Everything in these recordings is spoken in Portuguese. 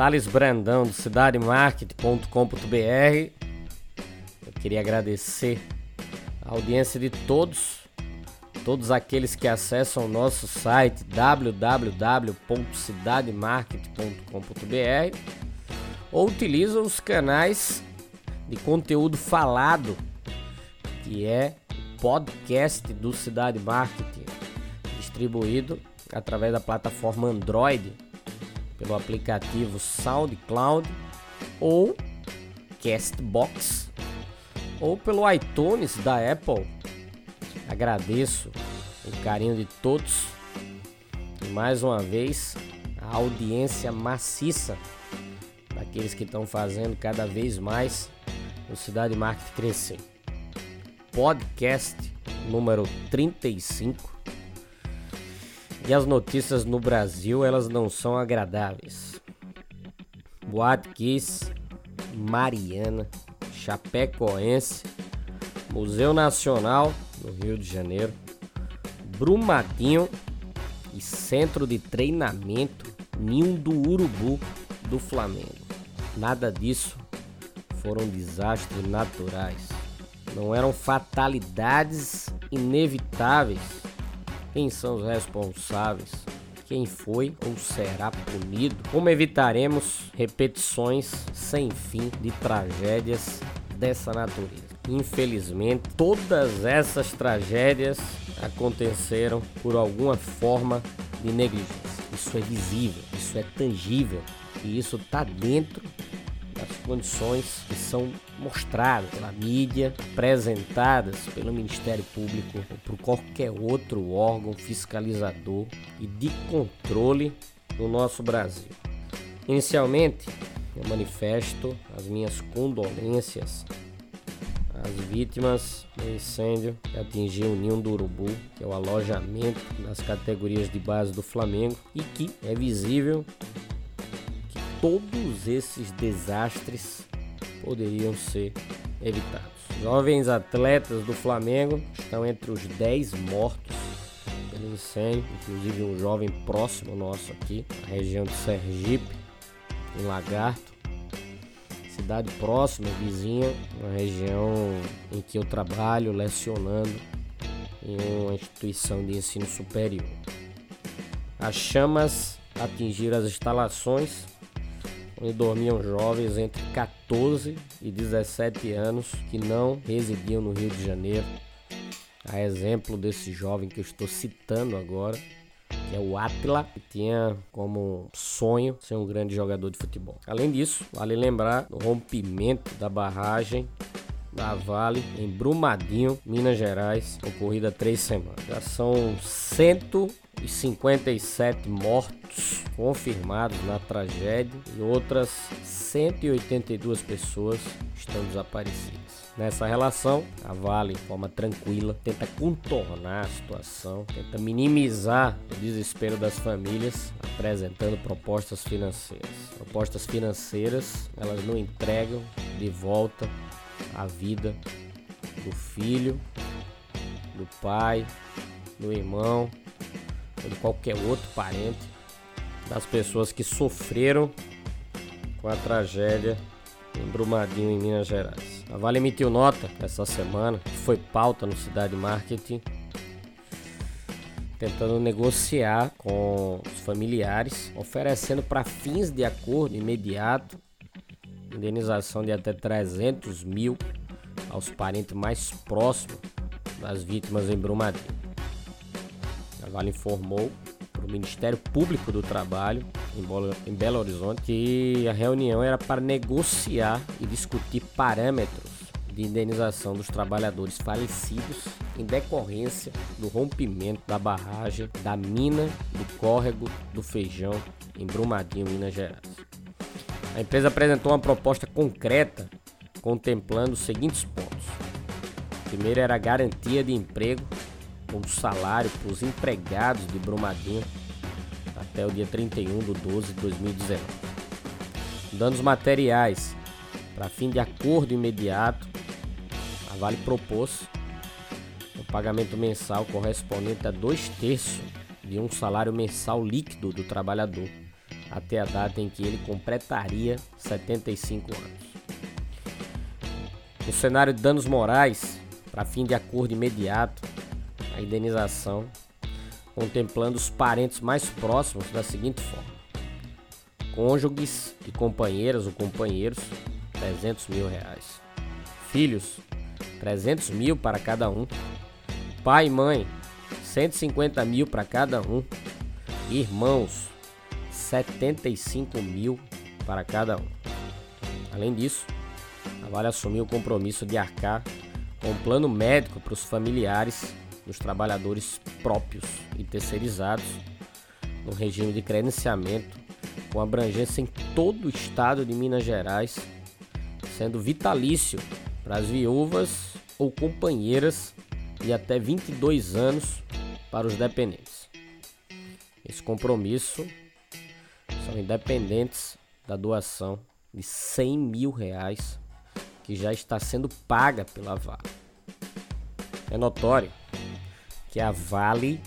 Thales Brandão do cidademarket.com.br. Eu queria agradecer a audiência de todos, todos aqueles que acessam o nosso site www.cidademarket.com.br ou utilizam os canais de conteúdo falado, que é o podcast do Cidade Marketing, distribuído através da plataforma Android pelo aplicativo SoundCloud ou Castbox ou pelo iTunes da Apple. Agradeço o carinho de todos e mais uma vez a audiência maciça daqueles que estão fazendo cada vez mais o Cidade Market crescer. Podcast número 35 e as notícias no Brasil, elas não são agradáveis. Boate Kiss, Mariana, Chapecoense, Museu Nacional no Rio de Janeiro, Brumadinho e Centro de Treinamento Ninho do Urubu do Flamengo. Nada disso foram desastres naturais. Não eram fatalidades inevitáveis quem são os responsáveis? Quem foi ou será punido? Como evitaremos repetições sem fim de tragédias dessa natureza? Infelizmente, todas essas tragédias aconteceram por alguma forma de negligência. Isso é visível, isso é tangível e isso está dentro condições que são mostradas pela mídia, apresentadas pelo Ministério Público ou por qualquer outro órgão fiscalizador e de controle no nosso Brasil. Inicialmente, eu manifesto as minhas condolências às vítimas do incêndio que atingiu o Ninho do Urubu, que é o alojamento das categorias de base do Flamengo e que é visível todos esses desastres poderiam ser evitados. Jovens atletas do Flamengo estão entre os 10 mortos pelo incêndio, inclusive um jovem próximo nosso aqui, na região de Sergipe, em Lagarto, cidade próxima, vizinha, uma região em que eu trabalho lecionando em uma instituição de ensino superior. As chamas atingiram as instalações onde dormiam jovens entre 14 e 17 anos que não residiam no Rio de Janeiro. A exemplo desse jovem que eu estou citando agora, que é o Atila, que tinha como sonho ser um grande jogador de futebol. Além disso, vale lembrar do rompimento da barragem da Vale em Brumadinho, Minas Gerais, ocorrida três semanas. Já são 157 mortos confirmados na tragédia e outras 182 pessoas estão desaparecidas. Nessa relação, a Vale, de forma tranquila, tenta contornar a situação, tenta minimizar o desespero das famílias, apresentando propostas financeiras. Propostas financeiras, elas não entregam de volta a vida do filho, do pai, do irmão ou de qualquer outro parente das pessoas que sofreram com a tragédia em Brumadinho, em Minas Gerais. A Vale emitiu nota essa semana, foi pauta no Cidade Marketing, tentando negociar com os familiares, oferecendo para fins de acordo imediato indenização de até 300 mil aos parentes mais próximos das vítimas em Brumadinho. A Vale informou para o Ministério Público do Trabalho em Belo Horizonte que a reunião era para negociar e discutir parâmetros de indenização dos trabalhadores falecidos em decorrência do rompimento da barragem da mina do córrego do Feijão em Brumadinho, Minas Gerais. A empresa apresentou uma proposta concreta contemplando os seguintes pontos. primeiro era a garantia de emprego com salário para os empregados de Brumadinho até o dia 31 de 12 de 2019. Danos materiais para fim de acordo imediato, a Vale propôs o pagamento mensal correspondente a dois terços de um salário mensal líquido do trabalhador até a data em que ele completaria 75 anos. No cenário de danos morais, para fim de acordo imediato, a indenização, contemplando os parentes mais próximos da seguinte forma: cônjuges e companheiras ou companheiros, 300 mil reais. Filhos, 300 mil para cada um. Pai e mãe, 150 mil para cada um. Irmãos, 75 mil para cada um. Além disso, a Vale assumiu o compromisso de arcar com um plano médico para os familiares dos trabalhadores próprios e terceirizados no regime de credenciamento com abrangência em todo o estado de Minas Gerais, sendo vitalício para as viúvas ou companheiras de até 22 anos para os dependentes. Esse compromisso são independentes da doação de 100 mil reais que já está sendo paga pela Vale. É notório que a Vale,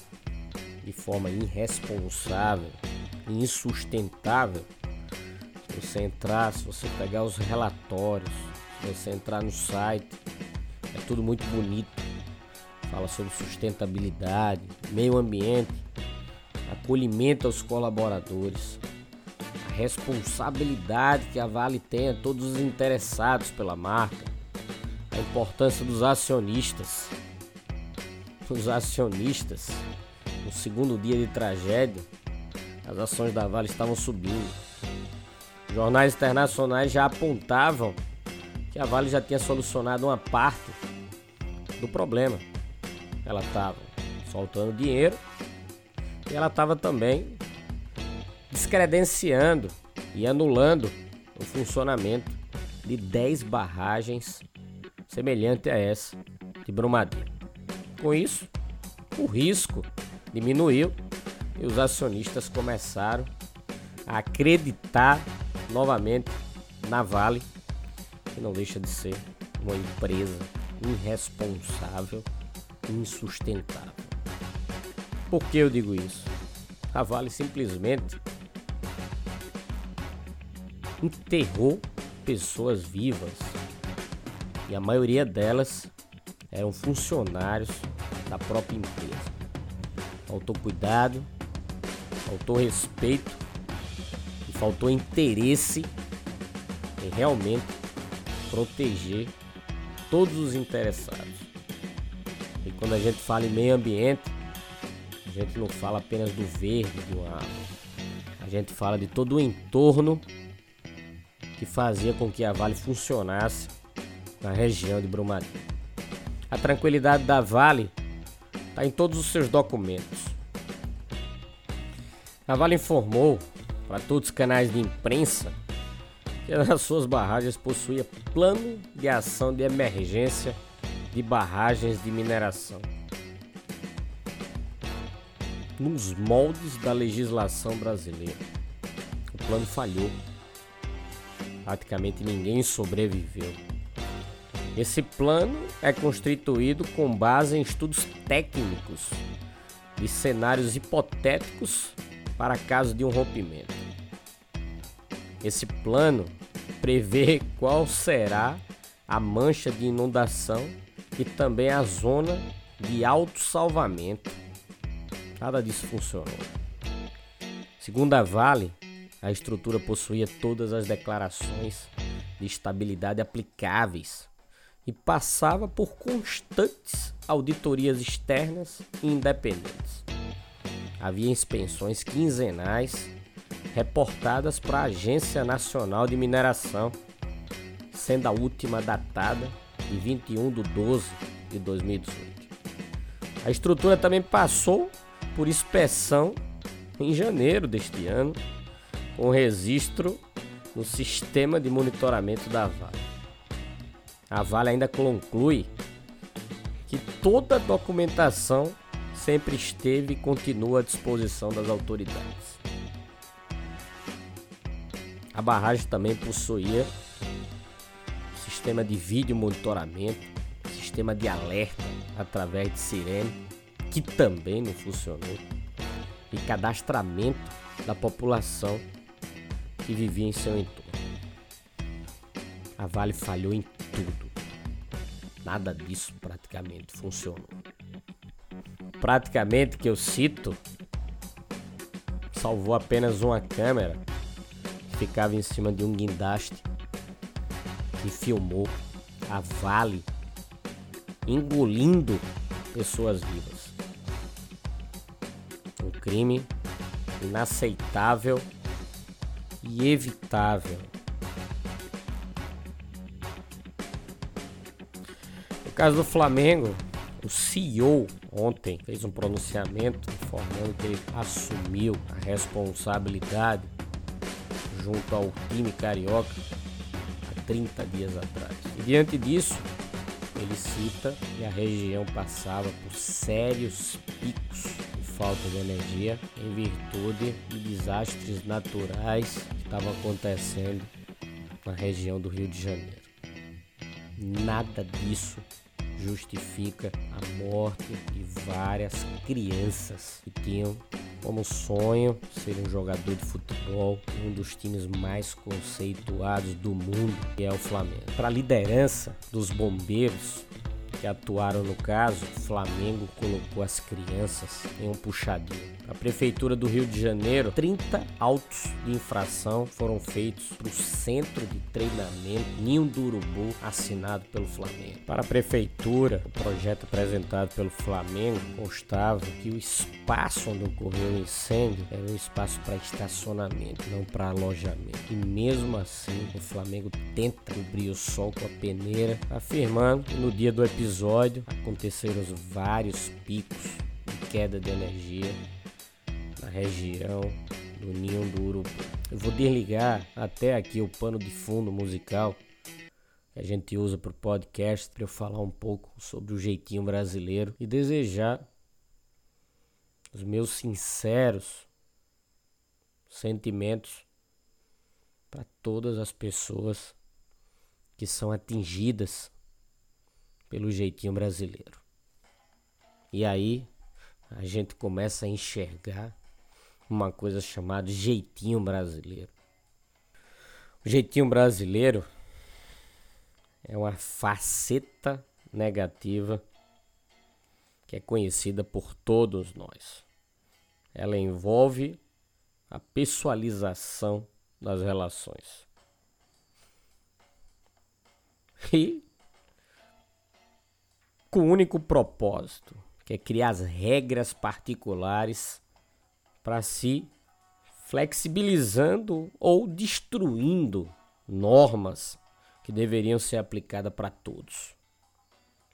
de forma irresponsável, insustentável, se você entrar, se você pegar os relatórios, se você entrar no site, é tudo muito bonito. Fala sobre sustentabilidade, meio ambiente, acolhimento aos colaboradores, responsabilidade que a Vale tem a todos os interessados pela marca, a importância dos acionistas. Os acionistas, no segundo dia de tragédia, as ações da Vale estavam subindo. Jornais internacionais já apontavam que a Vale já tinha solucionado uma parte do problema. Ela estava soltando dinheiro e ela estava também descredenciando e anulando o funcionamento de 10 barragens semelhante a essa de Brumadinho. Com isso, o risco diminuiu e os acionistas começaram a acreditar novamente na Vale, que não deixa de ser uma empresa irresponsável, insustentável. Por que eu digo isso? A Vale simplesmente enterrou pessoas vivas e a maioria delas eram funcionários da própria empresa. Faltou cuidado, faltou respeito e faltou interesse em realmente proteger todos os interessados. E quando a gente fala em meio ambiente, a gente não fala apenas do verde do ar. A gente fala de todo o entorno que fazia com que a Vale funcionasse na região de Brumadinho. A tranquilidade da Vale está em todos os seus documentos. A Vale informou para todos os canais de imprensa que nas suas barragens possuía plano de ação de emergência de barragens de mineração. Nos moldes da legislação brasileira. O plano falhou praticamente ninguém sobreviveu. Esse plano é constituído com base em estudos técnicos de cenários hipotéticos para caso de um rompimento. Esse plano prevê qual será a mancha de inundação e também a zona de autossalvamento. Nada disso funcionou. Segundo a Vale, a estrutura possuía todas as declarações de estabilidade aplicáveis e passava por constantes auditorias externas e independentes. Havia inspeções quinzenais reportadas para a Agência Nacional de Mineração, sendo a última datada de 21 de 12 de 2018. A estrutura também passou por inspeção em janeiro deste ano com registro no sistema de monitoramento da Vale. A Vale ainda conclui que toda a documentação sempre esteve e continua à disposição das autoridades. A barragem também possuía sistema de vídeo monitoramento, sistema de alerta através de sirene, que também não funcionou, e cadastramento da população que vivia em seu entorno. A Vale falhou em tudo. Nada disso praticamente funcionou. Praticamente que eu cito salvou apenas uma câmera que ficava em cima de um guindaste e filmou a Vale engolindo pessoas vivas. Um crime inaceitável e evitável. No caso do Flamengo, o CEO ontem fez um pronunciamento informando que ele assumiu a responsabilidade junto ao time carioca há 30 dias atrás. E diante disso, ele cita que a região passava por sérios picos falta de energia em virtude de desastres naturais que estavam acontecendo na região do Rio de Janeiro. Nada disso justifica a morte de várias crianças que tinham como sonho ser um jogador de futebol um dos times mais conceituados do mundo, que é o Flamengo. Para a liderança dos bombeiros, que atuaram no caso, o Flamengo colocou as crianças em um puxadinho. A Prefeitura do Rio de Janeiro, 30 autos de infração foram feitos para o Centro de Treinamento Ninho do Urubu, assinado pelo Flamengo. Para a Prefeitura, o projeto apresentado pelo Flamengo constava que o espaço onde ocorreu o incêndio era um espaço para estacionamento, não para alojamento. E mesmo assim, o Flamengo tenta cobrir o sol com a peneira, afirmando que no dia do episódio aconteceram vários picos de queda de energia na região do Ninho do Urubu. Eu vou desligar até aqui o pano de fundo musical que a gente usa para o podcast para eu falar um pouco sobre o jeitinho brasileiro e desejar os meus sinceros sentimentos para todas as pessoas que são atingidas pelo jeitinho brasileiro. E aí a gente começa a enxergar uma coisa chamada jeitinho brasileiro. O jeitinho brasileiro é uma faceta negativa que é conhecida por todos nós. Ela envolve a pessoalização das relações. E com o único propósito, que é criar as regras particulares para si, flexibilizando ou destruindo normas que deveriam ser aplicadas para todos.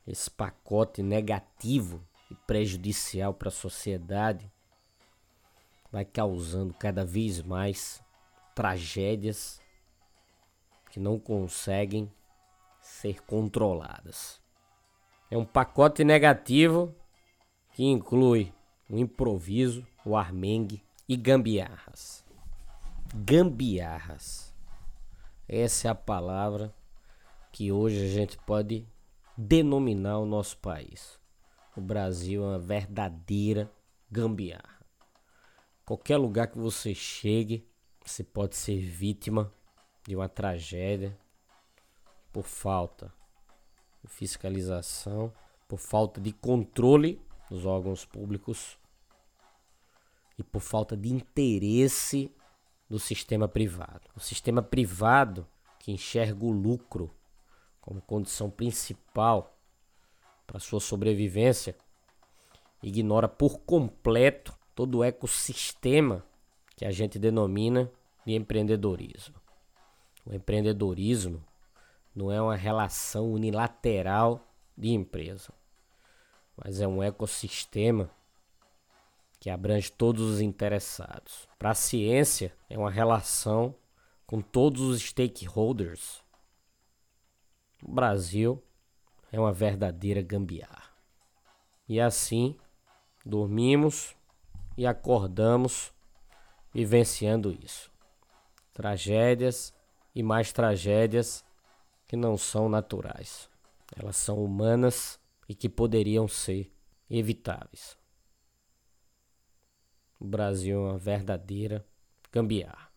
Esse pacote negativo e prejudicial para a sociedade vai causando cada vez mais tragédias que não conseguem ser controladas. É um pacote negativo que inclui o improviso, o armengue e gambiarras. Gambiarras. Essa é a palavra que hoje a gente pode denominar o nosso país. O Brasil é uma verdadeira gambiarra. Qualquer lugar que você chegue, você pode ser vítima de uma tragédia por falta fiscalização, por falta de controle dos órgãos públicos e por falta de interesse do sistema privado. O sistema privado que enxerga o lucro como condição principal para sua sobrevivência ignora por completo todo o ecossistema que a gente denomina de empreendedorismo. O empreendedorismo não é uma relação unilateral de empresa, mas é um ecossistema que abrange todos os interessados. Para a ciência, é uma relação com todos os stakeholders, o Brasil é uma verdadeira gambiarra. E assim, dormimos e acordamos vivenciando isso. Tragédias e mais tragédias que não são naturais. Elas são humanas e que poderiam ser evitáveis. O Brasil é uma verdadeira gambiarra.